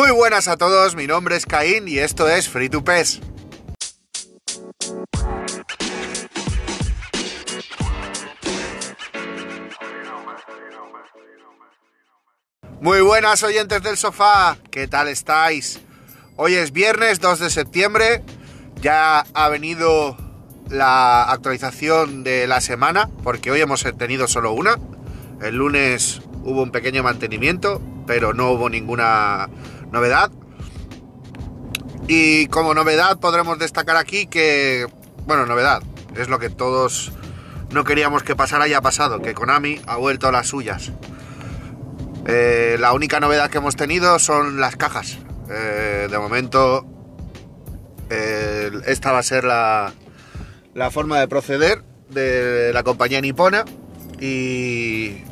Muy buenas a todos, mi nombre es Caín y esto es Free to PES. Muy buenas oyentes del sofá, ¿qué tal estáis? Hoy es viernes 2 de septiembre, ya ha venido la actualización de la semana, porque hoy hemos tenido solo una. El lunes hubo un pequeño mantenimiento, pero no hubo ninguna novedad. Y como novedad podremos destacar aquí que, bueno, novedad, es lo que todos no queríamos que pasara y ha pasado, que Konami ha vuelto a las suyas. Eh, la única novedad que hemos tenido son las cajas. Eh, de momento, esta va a ser la, la, forma de proceder de la compañía nipona. Y,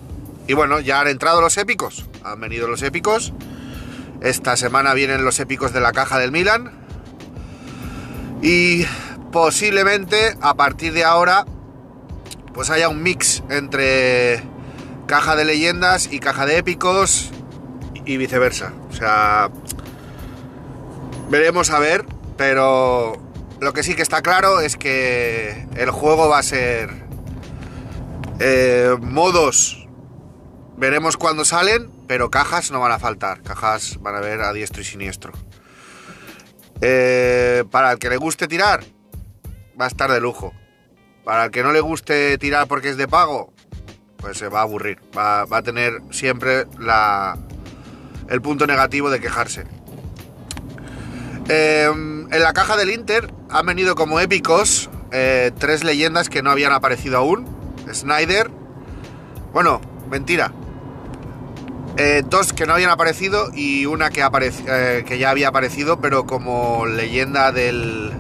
y bueno, ya han entrado los épicos. Han venido los épicos. Esta semana vienen los épicos de la caja del Milan. Y posiblemente a partir de ahora pues haya un mix entre caja de leyendas y caja de épicos y viceversa. O sea, veremos a ver, pero lo que sí que está claro es que el juego va a ser eh, modos. Veremos cuándo salen, pero cajas no van a faltar. Cajas van a ver a diestro y siniestro. Eh, para el que le guste tirar, va a estar de lujo. Para el que no le guste tirar porque es de pago, pues se va a aburrir. Va, a tener siempre la, el punto negativo de quejarse. Em, en la caja del Inter han venido como épicos eh, tres leyendas que no habían aparecido aún. Snyder. Bueno, mentira. Eh, dos que no habían aparecido y una que, eh, que ya había aparecido, pero como leyenda del,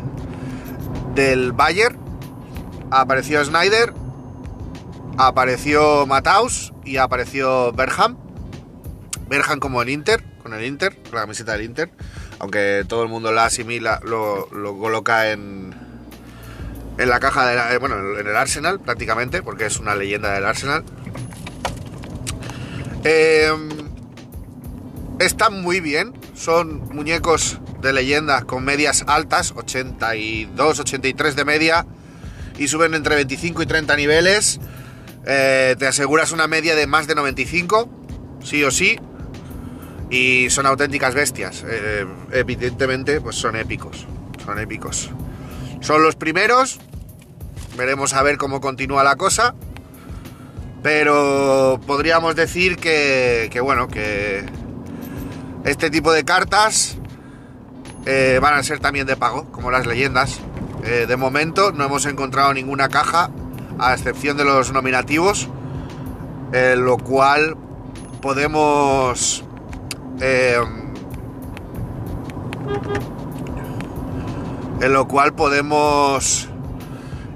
del Bayer. Apareció Snyder apareció Mataus y apareció Berham. Berham como el Inter, con el Inter, con la camiseta del Inter. Aunque todo el mundo la asimila, lo, coloca en, en la caja, de eh, bueno, en el Arsenal prácticamente, porque es una leyenda del Arsenal. Em, están muy bien, son muñecos de leyenda con medias altas, 82, 83 de media, y suben entre 25 y 30 niveles. Eh, te aseguras una media de más de 95, sí o sí, y son auténticas bestias. Eh, evidentemente, pues son épicos, son épicos. Son los primeros, veremos a ver cómo continúa la cosa, pero podríamos decir que, bueno, que este tipo de cartas eh, van a ser también de pago, como las leyendas. de momento no hemos encontrado ninguna caja a excepción de los nominativos, en lo cual podemos eh, en lo cual podemos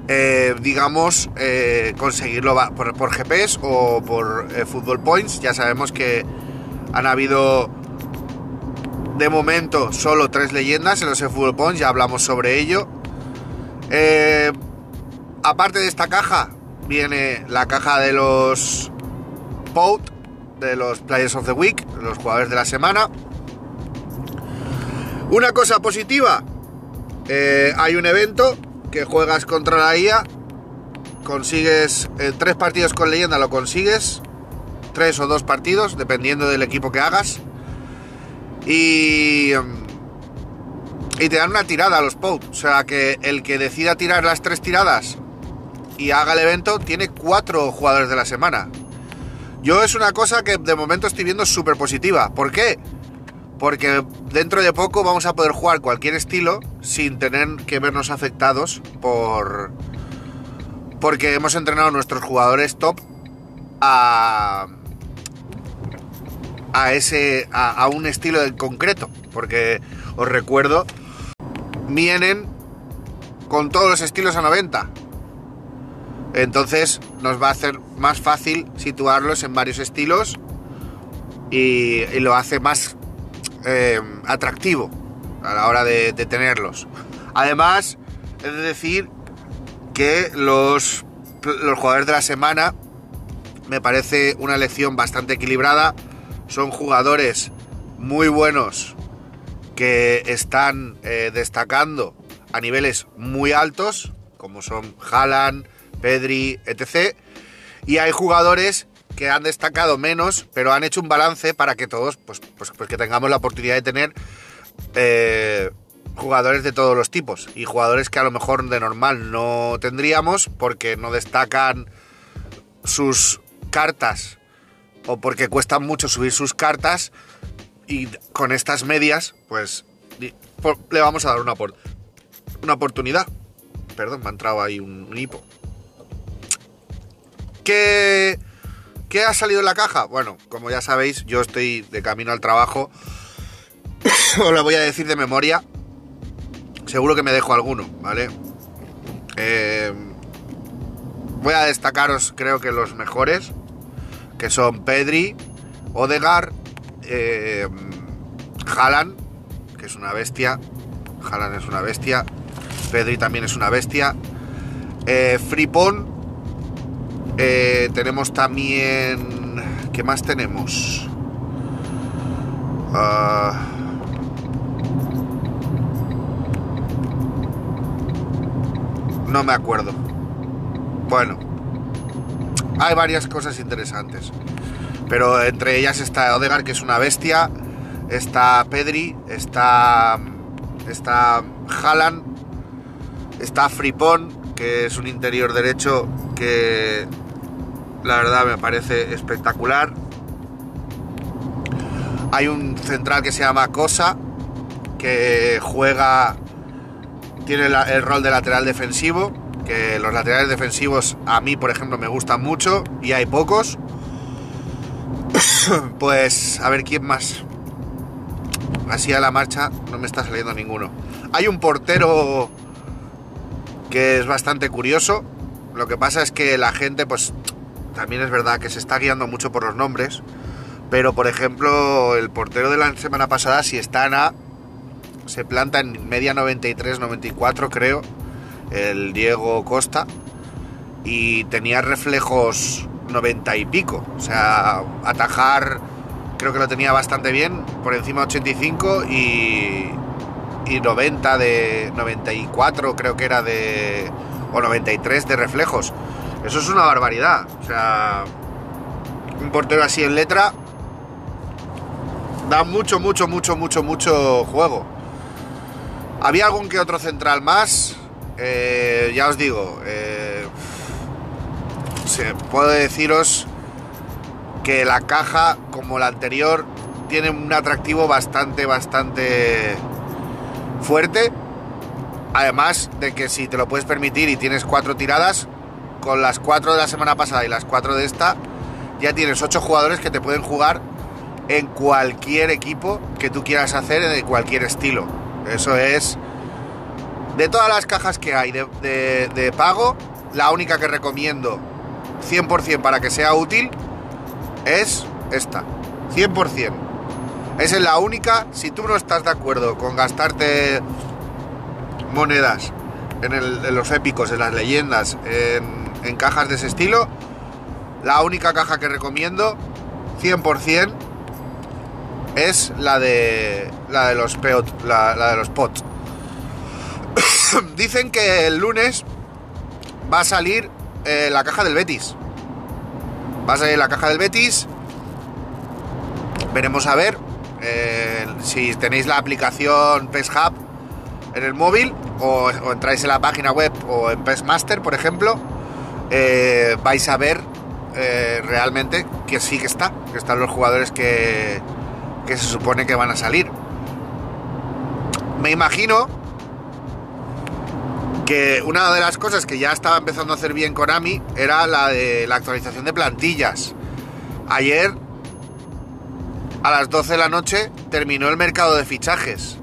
eh, digamos eh, conseguirlo por, por, GPS o por Football Points ya sabemos que han habido de momento solo tres leyendas en los Football Points ya hablamos sobre ello aparte de esta caja, viene la caja de los POUT, de los Players of the Week, los jugadores de la semana. Una cosa positiva, eh, hay un evento que juegas contra la IA, consigues eh, tres partidos con leyenda, lo consigues, tres o dos partidos, dependiendo del equipo que hagas. Y y te dan una tirada a los POUT. O sea que el que decida tirar las tres tiradas y haga el evento, tiene cuatro jugadores de la semana. Yo es una cosa que de momento estoy viendo súper positiva. ¿Por qué? Porque dentro de poco vamos a poder jugar cualquier estilo sin tener que vernos afectados por... Porque hemos entrenado a nuestros jugadores top a... A ese... a, un estilo en concreto. Porque os recuerdo, vienen con todos los estilos a 90 entonces nos va a hacer más fácil situarlos en varios estilos y, lo hace más eh, atractivo a la hora de, tenerlos. Además, he de decir que los, los jugadores de la semana me parece una elección bastante equilibrada. Son jugadores muy buenos que están eh, destacando a niveles muy altos, como son Haaland, Pedri, etc. Y hay jugadores que han destacado menos, pero han hecho un balance para que todos, pues, pues, pues que tengamos la oportunidad de tener eh, jugadores de todos los tipos y jugadores que a lo mejor de normal no tendríamos porque no destacan sus cartas o porque cuestan mucho subir sus cartas y con estas medias pues le vamos a dar una, una oportunidad. Perdón, me ha entrado ahí un, hipo. ¿Qué, ¿Qué ha salido en la caja? Bueno, como ya sabéis, yo estoy de camino al trabajo. Os lo voy a decir de memoria. Seguro que me dejo alguno, ¿vale? Eh, voy a destacaros, creo que los mejores, que son Pedri, Odegar, eh, que es una bestia. Haaland es una bestia. Pedri también es una bestia. Eh, Fripon. Eh, tenemos también. ¿Qué más tenemos? Ah, no me acuerdo. Bueno, hay varias cosas interesantes. Pero entre ellas está Odegar, que es una bestia. Está Pedri, está. Está Haaland, está Fripón, que es un interior derecho que la verdad me parece espectacular. Hay un central que se llama Cosa, que juega, tiene el rol de lateral defensivo, que los laterales defensivos a mí, por ejemplo, me gustan mucho y hay pocos. pues a ver quién más. Así a la marcha no me está saliendo ninguno. Hay un portero que es bastante curioso. Lo que pasa es que la gente, pues también es verdad que se está guiando mucho por los nombres. Pero por ejemplo, el portero de la semana pasada, si está en A, se planta en media 93-94, creo el Diego Costa, y tenía reflejos 90 y pico. O sea, atajar creo que lo tenía bastante bien, por encima 85 y, y 90 de 94 creo que era de o 93 de reflejos. Eso es una barbaridad. O sea, un portero así en letra da mucho, mucho, mucho, mucho, mucho juego. Había algún que otro central más, eh, ya os digo, eh, puedo deciros que la caja, como la anterior, tiene un atractivo bastante, bastante fuerte. Además de que si te lo puedes permitir y tienes cuatro tiradas, con las cuatro de la semana pasada y las cuatro de esta, ya tienes ocho jugadores que te pueden jugar en cualquier equipo que tú quieras hacer, de cualquier estilo. Eso es de todas las cajas que hay de, pago, la única que recomiendo 100% para que sea útil es esta. 100%. Esa es la única, si tú no estás de acuerdo con gastarte monedas en, los épicos, en las leyendas, en, cajas de ese estilo, la única caja que recomiendo 100% es la de la de los peot, la de los pots. Dicen que el lunes va a salir eh, la caja del Betis. Va a salir la caja del Betis. Veremos a ver eh, si tenéis la aplicación PES Hub en el móvil o, entráis en la página web o en PES Master, por ejemplo. Eh, vais a ver realmente que sí que está, que están los jugadores que, que se supone que van a salir. Me imagino que una de las cosas que ya estaba empezando a hacer bien Konami era la de la actualización de plantillas. Ayer, a las 12 de la noche, terminó el mercado de fichajes.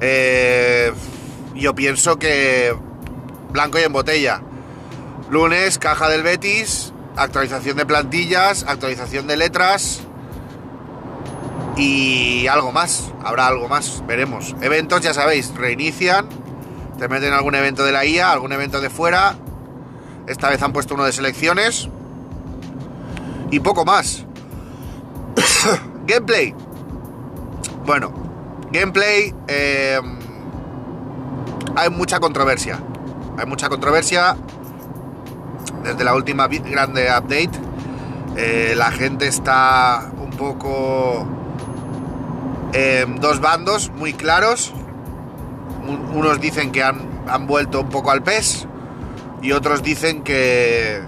Eh, yo pienso que blanco y en botella. Lunes, caja del Betis, actualización de plantillas, actualización de letras y algo más. Habrá algo más, veremos. Eventos, ya sabéis, reinician te meten algún evento de la IA, algún evento de fuera. Esta vez han puesto uno de selecciones. Y poco más. Gameplay. Bueno, Gameplay, eh, hay mucha controversia. Hay mucha controversia desde la última grande update. Eh, la gente está un poco en dos bandos muy claros. Unos dicen que han, han vuelto un poco al PES y otros dicen que,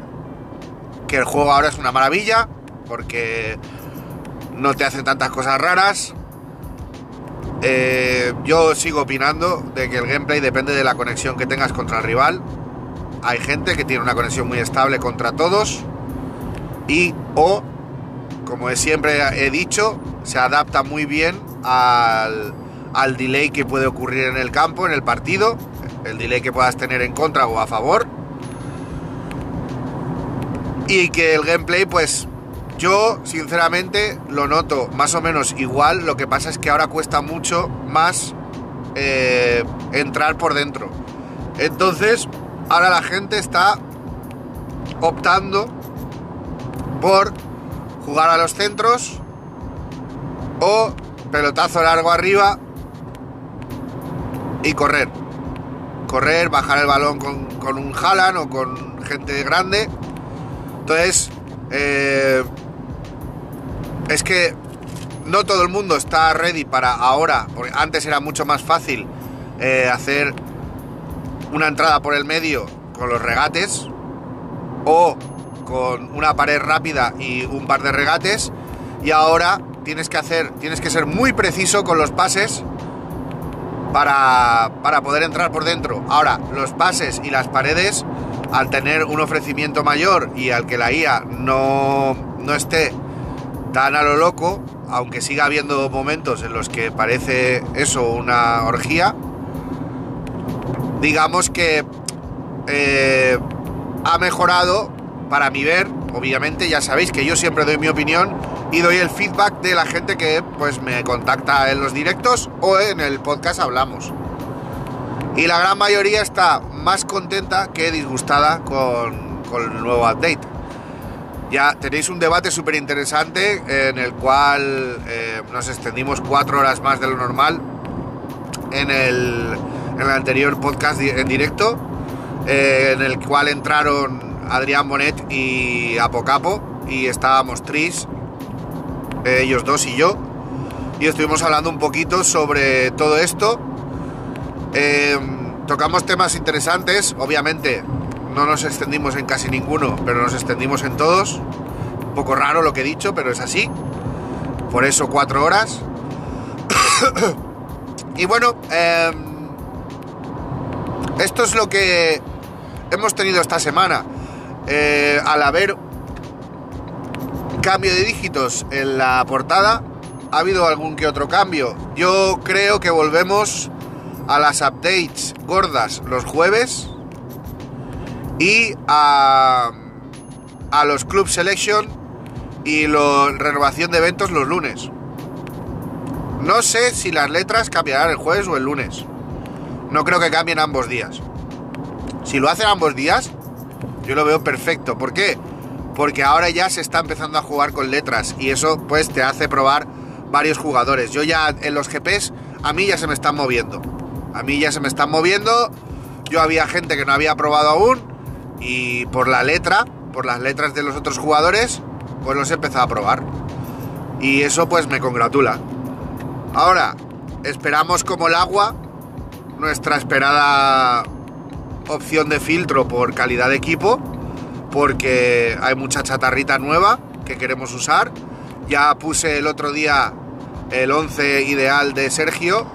que el juego ahora es una maravilla porque no te hacen tantas cosas raras. Eh, yo sigo opinando de que el gameplay depende de la conexión que tengas contra el rival. Hay gente que tiene una conexión muy estable contra todos y o, como siempre he dicho, se adapta muy bien al, al delay que puede ocurrir en el campo, en el partido, el delay que puedas tener en contra o a favor. Y que el gameplay, pues yo sinceramente lo noto más o menos igual, lo que pasa es que ahora cuesta mucho más eh, entrar por dentro. Entonces, ahora la gente está optando por jugar a los centros o pelotazo largo arriba y correr. Correr, bajar el balón con, un Jalan o con gente grande. Entonces, eh, es que no todo el mundo está ready para ahora, porque antes era mucho más fácil eh, hacer una entrada por el medio con los regates o con una pared rápida y un par de regates y ahora tienes que hacer, tienes que ser muy preciso con los pases para, para poder entrar por dentro. Ahora, los pases y las paredes, al tener un ofrecimiento mayor y al que la IA no, no esté tan a lo loco, aunque siga habiendo momentos en los que parece eso una orgía, digamos que eh, ha mejorado para mi ver, obviamente ya sabéis que yo siempre doy mi opinión y doy el feedback de la gente que pues me contacta en los directos o en el podcast hablamos. Y la gran mayoría está más contenta que disgustada con, el nuevo update ya tenéis un debate súper interesante en el cual eh, nos extendimos cuatro horas más de lo normal en el, en el anterior podcast en directo, eh, en el cual entraron Adrián Bonet y Apocapo y estábamos Tris, ellos dos y yo, y estuvimos hablando un poquito sobre todo esto. Eh, tocamos temas interesantes, obviamente no nos extendimos en casi ninguno, pero nos extendimos en todos. Un poco raro lo que he dicho, pero es así. Por eso cuatro horas. y bueno, em, esto es lo que hemos tenido esta semana. Eh, al haber cambio de dígitos en la portada, ha habido algún que otro cambio. Yo creo que volvemos a las updates gordas los jueves y a, a los Club Selection y la renovación de eventos los lunes. No sé si las letras cambiarán el jueves o el lunes. No creo que cambien ambos días. Si lo hacen ambos días, yo lo veo perfecto. ¿Por qué? Porque ahora ya se está empezando a jugar con letras y eso pues te hace probar varios jugadores. Yo ya en los GPs a mí ya se me están moviendo. A mí ya se me están moviendo. Yo había gente que no había probado aún y por la letra, por las letras de los otros jugadores, pues los he empezado a probar. Y eso pues me congratula. Ahora, esperamos como el agua nuestra esperada opción de filtro por calidad de equipo, porque hay mucha chatarrita nueva que queremos usar. Ya puse el otro día el 11 ideal de Sergio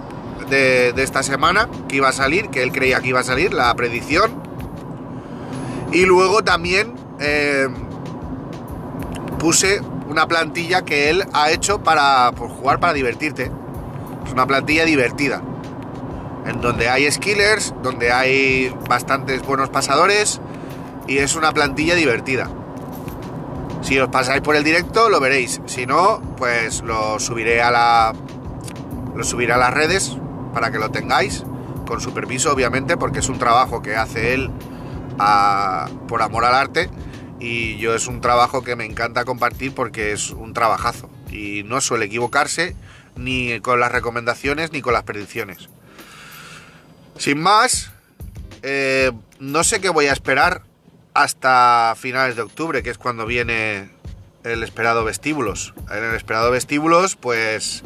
de, esta semana, que iba a salir, que él creía que iba a salir, la predicción. Y luego también eh, puse una plantilla que él ha hecho para jugar para divertirte. Es una plantilla divertida. En donde hay skillers, donde hay bastantes buenos pasadores y es una plantilla divertida. Si os pasáis por el directo lo veréis. Si no, pues lo subiré a la. Lo subiré a las redes para que lo tengáis. Con su permiso, obviamente, porque es un trabajo que hace él por amor al arte y yo es un trabajo que me encanta compartir porque es un trabajazo y no suele equivocarse ni con las recomendaciones ni con las predicciones. Sin más, eh, no sé qué voy a esperar hasta finales de octubre, que es cuando viene el esperado vestíbulos. En el esperado vestíbulos, pues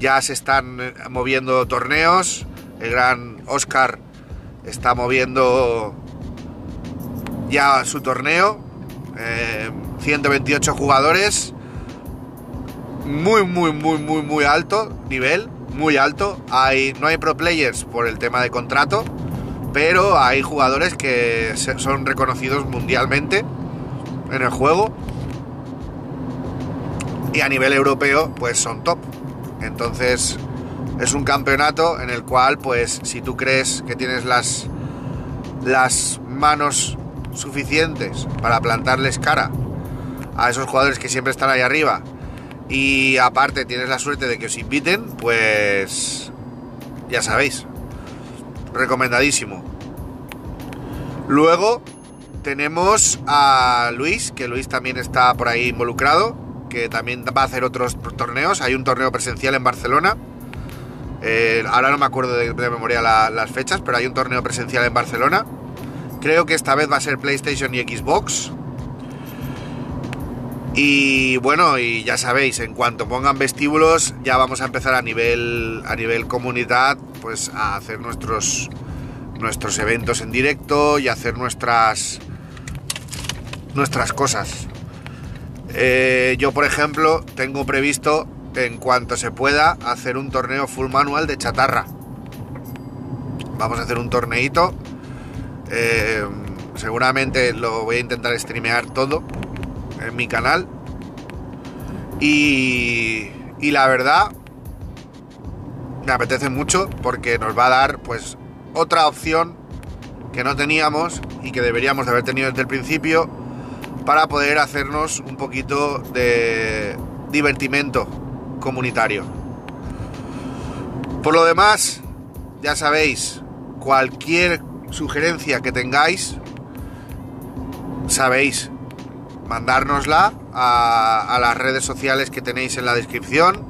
ya se están moviendo torneos. El gran Oscar está moviendo ya su torneo. 128 eh, jugadores. Muy, muy, muy, muy, muy alto nivel. Muy alto. Hay, no hay pro players por el tema de contrato. Pero hay jugadores que son reconocidos mundialmente en el juego. Y a nivel europeo, pues son top. Entonces, es un campeonato en el cual, pues, si tú crees que tienes las, las manos suficientes para plantarles cara a esos jugadores que siempre están ahí arriba y aparte tienes la suerte de que os inviten, pues ya sabéis, recomendadísimo. Luego tenemos a Luis, que Luis también está por ahí involucrado, que también va a hacer otros torneos. Hay un torneo presencial en Barcelona. Eh, ahora no me acuerdo de, memoria las fechas, pero hay un torneo presencial en Barcelona Creo que esta vez va a ser PlayStation y Xbox. Y bueno, y ya sabéis, en cuanto pongan vestíbulos, ya vamos a empezar a nivel, a nivel comunidad, pues a hacer nuestros, nuestros eventos en directo y hacer nuestras, nuestras cosas. Eh, yo, por ejemplo, tengo previsto, en cuanto se pueda, hacer un torneo full manual de chatarra. Vamos a hacer un torneito eh, seguramente lo voy a intentar streamear todo en mi canal. Y, la verdad, me apetece mucho porque nos va a dar pues otra opción que no teníamos y que deberíamos de haber tenido desde el principio para poder hacernos un poquito de divertimento comunitario. Por lo demás, ya sabéis, cualquier sugerencia que tengáis, sabéis, mandárnosla a, las redes sociales que tenéis en la descripción,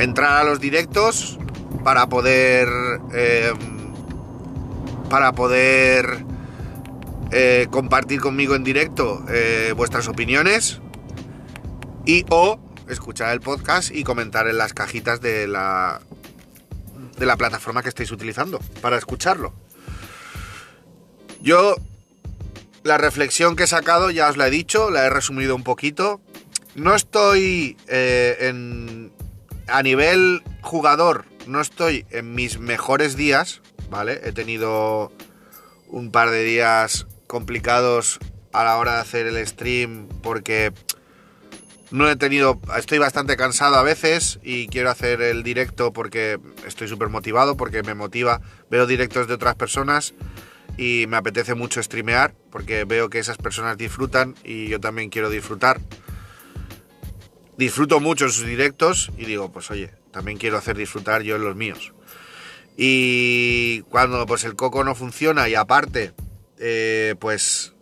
entrar a los directos para poder em, para poder eh, compartir conmigo en directo eh, vuestras opiniones y o escuchar el podcast y comentar en las cajitas de la de la plataforma que estéis utilizando para escucharlo. Yo la reflexión que he sacado ya os la he dicho, la he resumido un poquito. No estoy eh, en, a nivel jugador, no estoy en mis mejores días, ¿vale? He tenido un par de días complicados a la hora de hacer el stream porque no he tenido, estoy bastante cansado a veces y quiero hacer el directo porque estoy súper motivado, porque me motiva, veo directos de otras personas y me apetece mucho streamear porque veo que esas personas disfrutan y yo también quiero disfrutar. Disfruto mucho en sus directos y digo, pues oye, también quiero hacer disfrutar yo en los míos. Y cuando pues el coco no funciona y aparte, eh, pues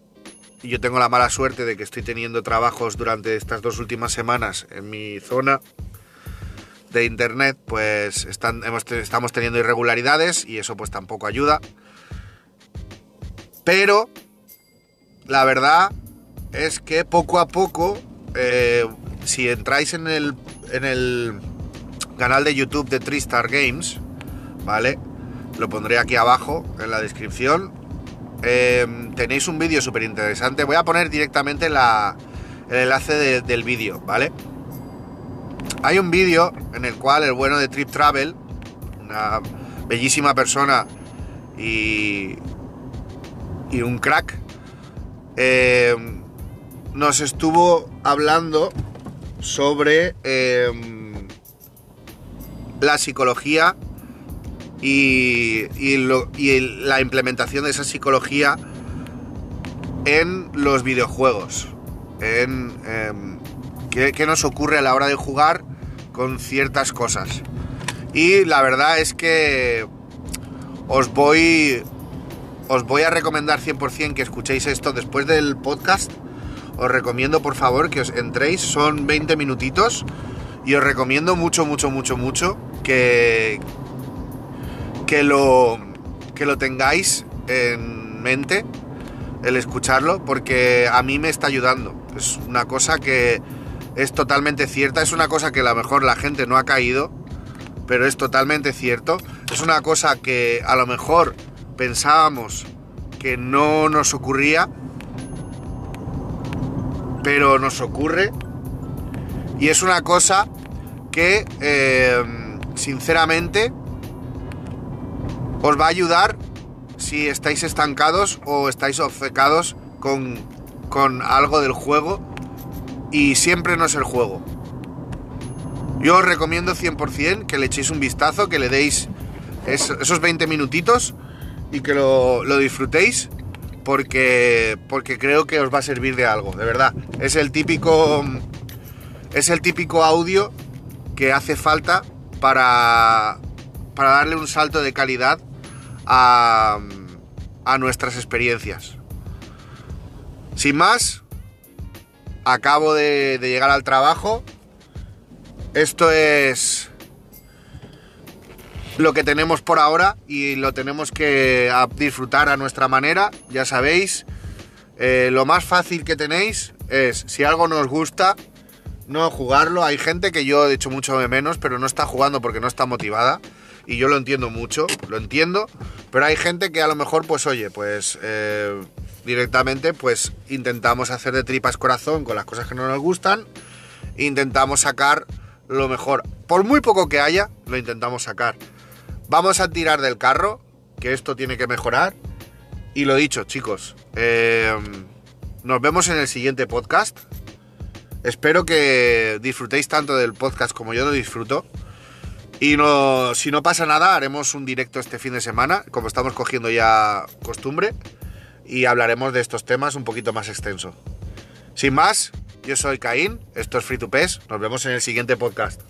yo tengo la mala suerte de que estoy teniendo trabajos durante estas dos últimas semanas en mi zona de internet, pues estamos teniendo irregularidades y eso pues tampoco ayuda. Pero la verdad es que poco a poco, eh, si entráis en el, en el canal de YouTube de Tristar Games, ¿vale? Lo pondré aquí abajo en la descripción Em, tenéis un vídeo súper interesante. Voy a poner directamente el enlace del vídeo, ¿vale? Hay un vídeo en el cual el bueno de Trip Travel, una bellísima persona y, y un crack, em, nos estuvo hablando sobre em, la psicología y, la implementación de esa psicología en los videojuegos. En em, qué, nos ocurre a la hora de jugar con ciertas cosas. Y la verdad es que os voy, os voy a recomendar 100% que escuchéis esto después del podcast. Os recomiendo por favor que os entréis, son 20 minutitos Y os recomiendo mucho, mucho, mucho, mucho que, que, lo, que lo tengáis en mente, el escucharlo, porque a mí me está ayudando. Es una cosa que es totalmente cierta, es una cosa que a lo mejor la gente no ha caído, pero es totalmente cierto. Es una cosa que a lo mejor pensábamos que no nos ocurría, pero nos ocurre. Y es una cosa que, eh, sinceramente, os va a ayudar si estáis estancados o estáis obcecados con, con algo del juego y siempre no es el juego. Yo os recomiendo 100% que le echéis un vistazo, que le deis esos 20 minutitos y que lo, lo, disfrutéis porque, porque creo que os va a servir de algo, de verdad. Es el típico, es el típico audio que hace falta para, para darle un salto de calidad a, a nuestras experiencias. Sin más, acabo de, de llegar al trabajo. Esto es lo que tenemos por ahora y lo tenemos que disfrutar a nuestra manera. Ya sabéis, eh, lo más fácil que tenéis es, si algo nos gusta, no jugarlo. Hay gente que yo he hecho mucho de menos, pero no está jugando porque no está motivada. Y yo lo entiendo mucho, lo entiendo. Pero hay gente que a lo mejor, pues oye, pues eh, directamente pues intentamos hacer de tripas corazón con las cosas que no nos gustan, intentamos sacar lo mejor, por muy poco que haya, lo intentamos sacar. Vamos a tirar del carro, que esto tiene que mejorar. Y lo dicho, chicos, eh, nos vemos en el siguiente podcast. Espero que disfrutéis tanto del podcast como yo lo disfruto. Y si no pasa nada, haremos un directo este fin de semana, como estamos cogiendo ya costumbre y hablaremos de estos temas un poquito más extenso. Sin más, yo soy Caín, esto es Free to Pes, nos vemos en el siguiente podcast.